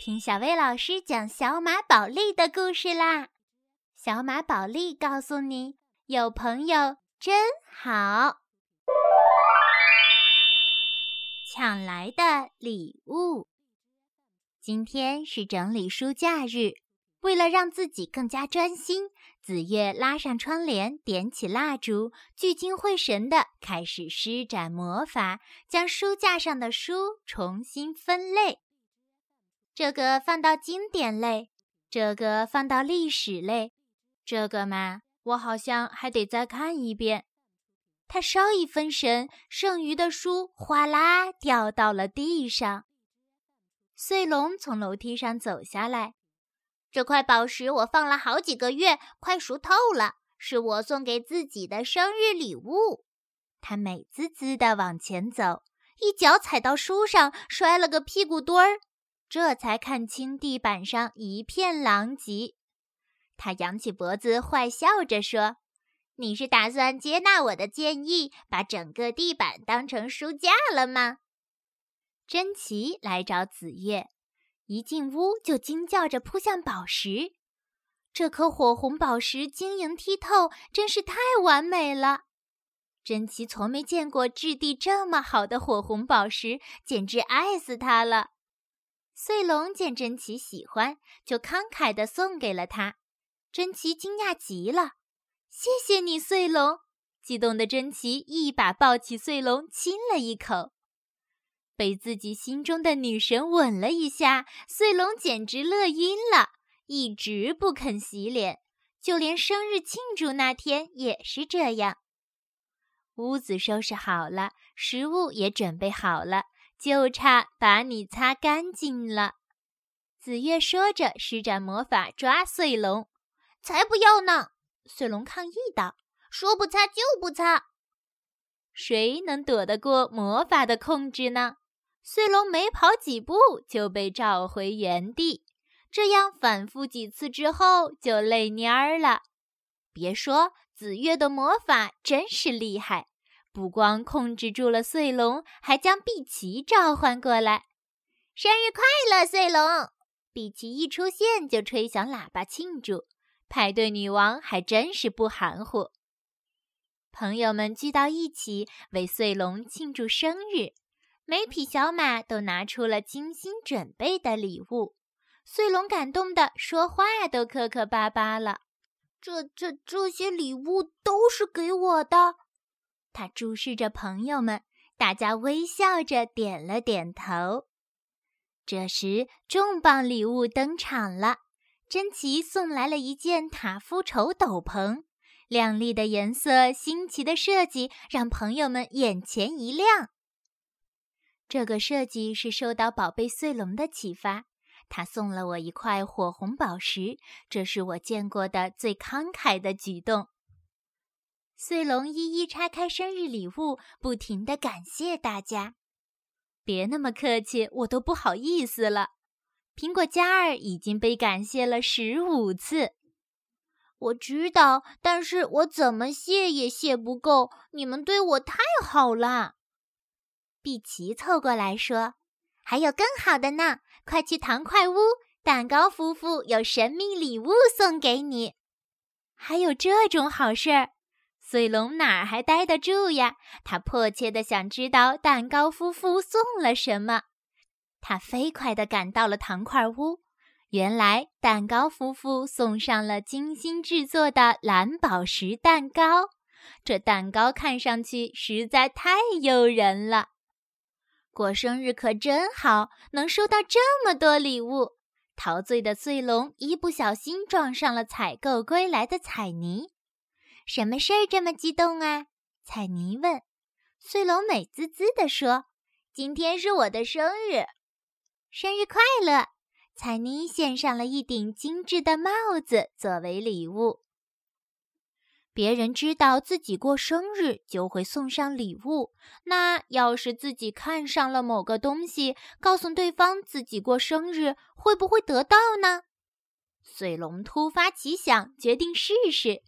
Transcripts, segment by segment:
听小薇老师讲小马宝莉的故事啦！小马宝莉告诉你，有朋友真好。抢来的礼物。今天是整理书架日，为了让自己更加专心，紫月拉上窗帘，点起蜡烛，聚精会神地开始施展魔法，将书架上的书重新分类。这个放到经典类，这个放到历史类，这个嘛，我好像还得再看一遍。他稍一分神，剩余的书哗啦掉到了地上。穗龙从楼梯上走下来，这块宝石我放了好几个月，快熟透了，是我送给自己的生日礼物。他美滋滋地往前走，一脚踩到书上，摔了个屁股墩儿。这才看清地板上一片狼藉，他扬起脖子，坏笑着说：“你是打算接纳我的建议，把整个地板当成书架了吗？”珍奇来找紫月，一进屋就惊叫着扑向宝石。这颗火红宝石晶莹剔透，真是太完美了。珍奇从没见过质地这么好的火红宝石，简直爱死它了。穗龙见珍奇喜欢，就慷慨地送给了他。珍奇惊讶极了，“谢谢你，穗龙！”激动的珍奇一把抱起穗龙，亲了一口。被自己心中的女神吻了一下，穗龙简直乐晕了，一直不肯洗脸，就连生日庆祝那天也是这样。屋子收拾好了，食物也准备好了。就差把你擦干净了，紫月说着，施展魔法抓碎龙。才不要呢！碎龙抗议道：“说不擦就不擦。”谁能躲得过魔法的控制呢？碎龙没跑几步就被召回原地。这样反复几次之后，就累蔫儿了。别说紫月的魔法真是厉害。不光控制住了穗龙，还将碧琪召唤过来。生日快乐，穗龙！碧琪一出现就吹响喇叭庆祝。派对女王还真是不含糊。朋友们聚到一起为穗龙庆祝生日，每匹小马都拿出了精心准备的礼物。穗龙感动的说话都磕磕巴巴了。这、这、这些礼物都是给我的。他注视着朋友们，大家微笑着点了点头。这时，重磅礼物登场了，珍奇送来了一件塔夫绸斗篷，亮丽的颜色、新奇的设计让朋友们眼前一亮。这个设计是受到宝贝穗龙的启发，他送了我一块火红宝石，这是我见过的最慷慨的举动。穗龙一一拆开生日礼物，不停地感谢大家。别那么客气，我都不好意思了。苹果嘉儿已经被感谢了十五次。我知道，但是我怎么谢也谢不够。你们对我太好了。碧琪凑过来说：“还有更好的呢，快去糖块屋，蛋糕夫妇有神秘礼物送给你。还有这种好事儿。”穗龙哪儿还待得住呀？他迫切地想知道蛋糕夫妇送了什么。他飞快地赶到了糖块屋。原来，蛋糕夫妇送上了精心制作的蓝宝石蛋糕。这蛋糕看上去实在太诱人了。过生日可真好，能收到这么多礼物。陶醉的穗龙一不小心撞上了采购归来的彩泥。什么事儿这么激动啊？彩妮问。穗龙美滋滋地说：“今天是我的生日，生日快乐！”彩妮献上了一顶精致的帽子作为礼物。别人知道自己过生日就会送上礼物，那要是自己看上了某个东西，告诉对方自己过生日，会不会得到呢？穗龙突发奇想，决定试试。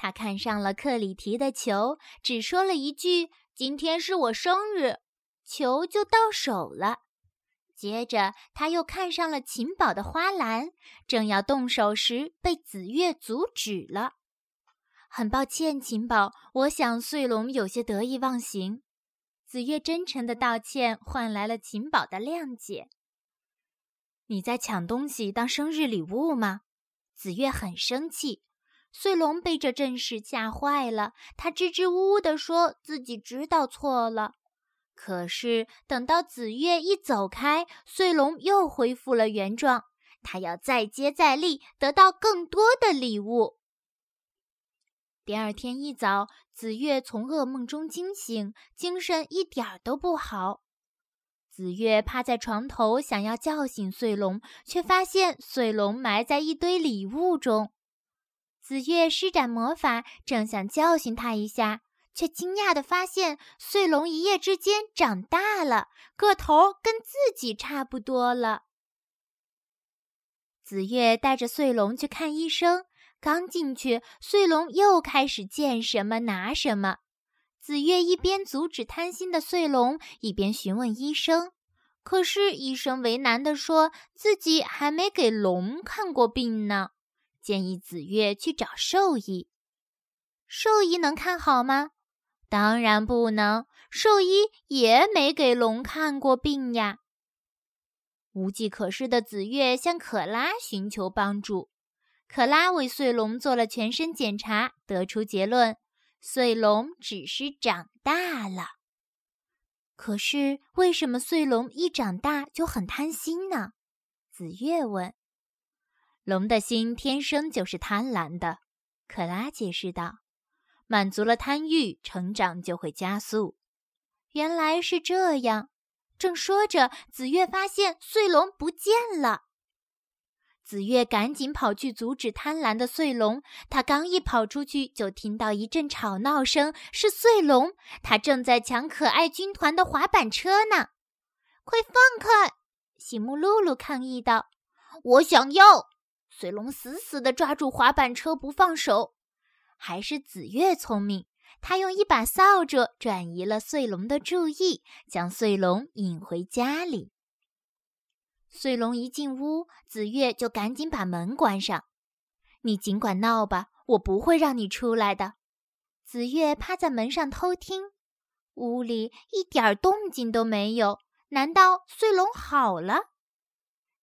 他看上了克里提的球，只说了一句：“今天是我生日”，球就到手了。接着，他又看上了秦宝的花篮，正要动手时，被紫月阻止了。很抱歉，秦宝，我想穗龙有些得意忘形。紫月真诚的道歉，换来了秦宝的谅解。你在抢东西当生日礼物吗？紫月很生气。穗龙被这阵势吓坏了，他支支吾吾地说自己知道错了。可是等到紫月一走开，穗龙又恢复了原状。他要再接再厉，得到更多的礼物。第二天一早，紫月从噩梦中惊醒，精神一点儿都不好。紫月趴在床头，想要叫醒穗龙，却发现穗龙埋在一堆礼物中。紫月施展魔法，正想教训他一下，却惊讶地发现穗龙一夜之间长大了，个头跟自己差不多了。紫月带着穗龙去看医生。刚进去，穗龙又开始见什么拿什么。紫月一边阻止贪心的穗龙，一边询问医生。可是医生为难地说自己还没给龙看过病呢，建议紫月去找兽医。兽医能看好吗？当然不能，兽医也没给龙看过病呀。无计可施的紫月向可拉寻求帮助。可拉为穗龙做了全身检查，得出结论：穗龙只是长大了。可是为什么穗龙一长大就很贪心呢？紫月问。龙的心天生就是贪婪的，可拉解释道。满足了贪欲，成长就会加速。原来是这样。正说着，紫月发现穗龙不见了。紫月赶紧跑去阻止贪婪的穗龙，他刚一跑出去，就听到一阵吵闹声，是穗龙，他正在抢可爱军团的滑板车呢！快放开！喜木露露抗议道：“我想要！”穗龙死死地抓住滑板车不放手。还是紫月聪明，他用一把扫帚转移了穗龙的注意，将穗龙引回家里。穗龙一进屋，紫月就赶紧把门关上。你尽管闹吧，我不会让你出来的。紫月趴在门上偷听，屋里一点动静都没有。难道穗龙好了？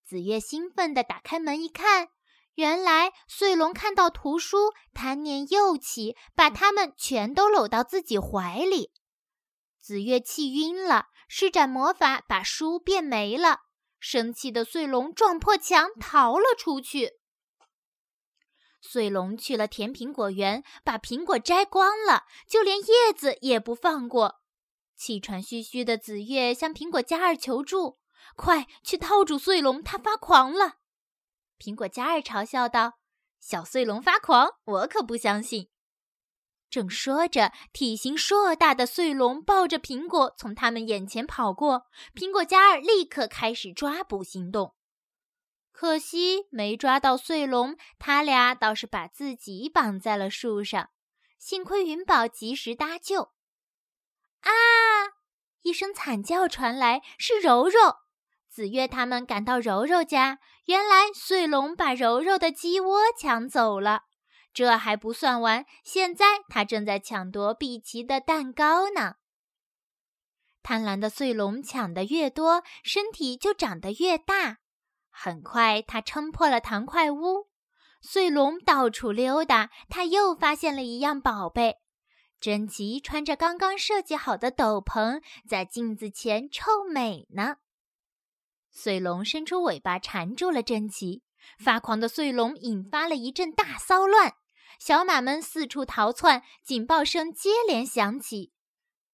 紫月兴奋地打开门一看，原来穗龙看到图书，贪念又起，把它们全都搂到自己怀里。紫月气晕了，施展魔法把书变没了。生气的穗龙撞破墙逃了出去。穗龙去了甜苹果园，把苹果摘光了，就连叶子也不放过。气喘吁吁的紫月向苹果嘉儿求助：“快去套住穗龙，他发狂了！”苹果嘉儿嘲笑道：“小穗龙发狂，我可不相信。”正说着，体型硕大的穗龙抱着苹果从他们眼前跑过。苹果嘉儿立刻开始抓捕行动，可惜没抓到穗龙，他俩倒是把自己绑在了树上。幸亏云宝及时搭救。啊！一声惨叫传来，是柔柔。紫月他们赶到柔柔家，原来穗龙把柔柔的鸡窝抢走了。这还不算完，现在他正在抢夺碧琪的蛋糕呢。贪婪的穗龙抢得越多，身体就长得越大。很快，他撑破了糖块屋。穗龙到处溜达，他又发现了一样宝贝。珍奇穿着刚刚设计好的斗篷，在镜子前臭美呢。穗龙伸出尾巴缠住了珍奇，发狂的穗龙引发了一阵大骚乱。小马们四处逃窜，警报声接连响起。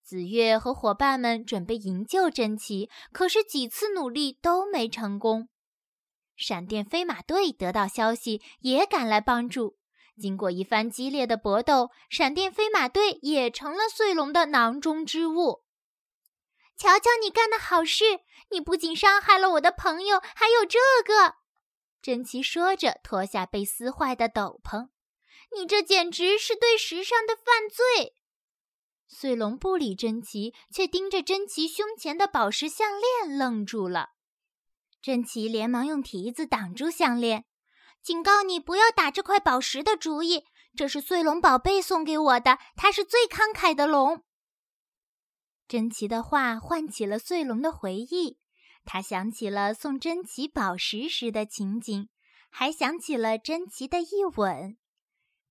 紫月和伙伴们准备营救珍奇，可是几次努力都没成功。闪电飞马队得到消息，也赶来帮助。经过一番激烈的搏斗，闪电飞马队也成了穗龙的囊中之物。瞧瞧你干的好事！你不仅伤害了我的朋友，还有这个。珍奇说着，脱下被撕坏的斗篷。你这简直是对时尚的犯罪！穗龙不理珍奇，却盯着珍奇胸前的宝石项链愣住了。珍奇连忙用蹄子挡住项链，警告你不要打这块宝石的主意。这是碎龙宝贝送给我的，它是最慷慨的龙。珍奇的话唤起了碎龙的回忆，他想起了送珍奇宝石时的情景，还想起了珍奇的一吻。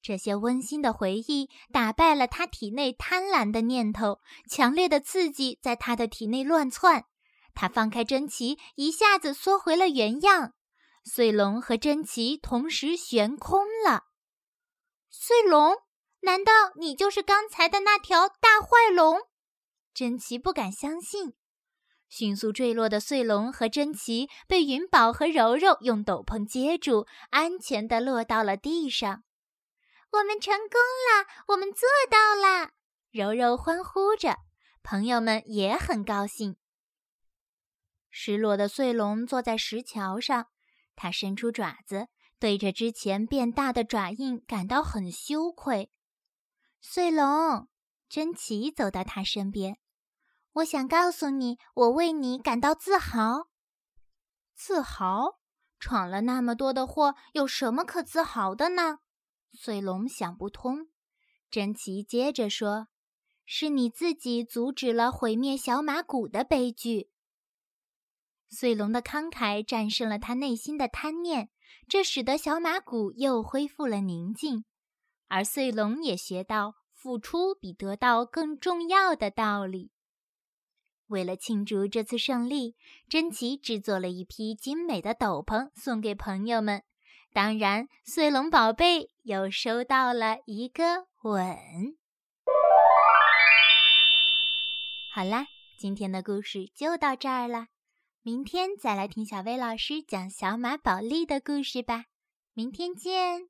这些温馨的回忆打败了他体内贪婪的念头，强烈的刺激在他的体内乱窜。他放开珍奇，一下子缩回了原样。碎龙和珍奇同时悬空了。碎龙，难道你就是刚才的那条大坏龙？珍奇不敢相信。迅速坠落的碎龙和珍奇被云宝和柔柔用斗篷接住，安全地落到了地上。我们成功了，我们做到了！柔柔欢呼着，朋友们也很高兴。失落的碎龙坐在石桥上，它伸出爪子，对着之前变大的爪印感到很羞愧。碎龙，珍奇走到他身边，我想告诉你，我为你感到自豪。自豪？闯了那么多的祸，有什么可自豪的呢？碎龙想不通。珍奇接着说：“是你自己阻止了毁灭小马谷的悲剧。”碎龙的慷慨战胜了他内心的贪念，这使得小马谷又恢复了宁静，而碎龙也学到付出比得到更重要的道理。为了庆祝这次胜利，珍奇制作了一批精美的斗篷送给朋友们，当然，碎龙宝贝又收到了一个吻。好啦，今天的故事就到这儿了。明天再来听小薇老师讲小马宝莉的故事吧，明天见。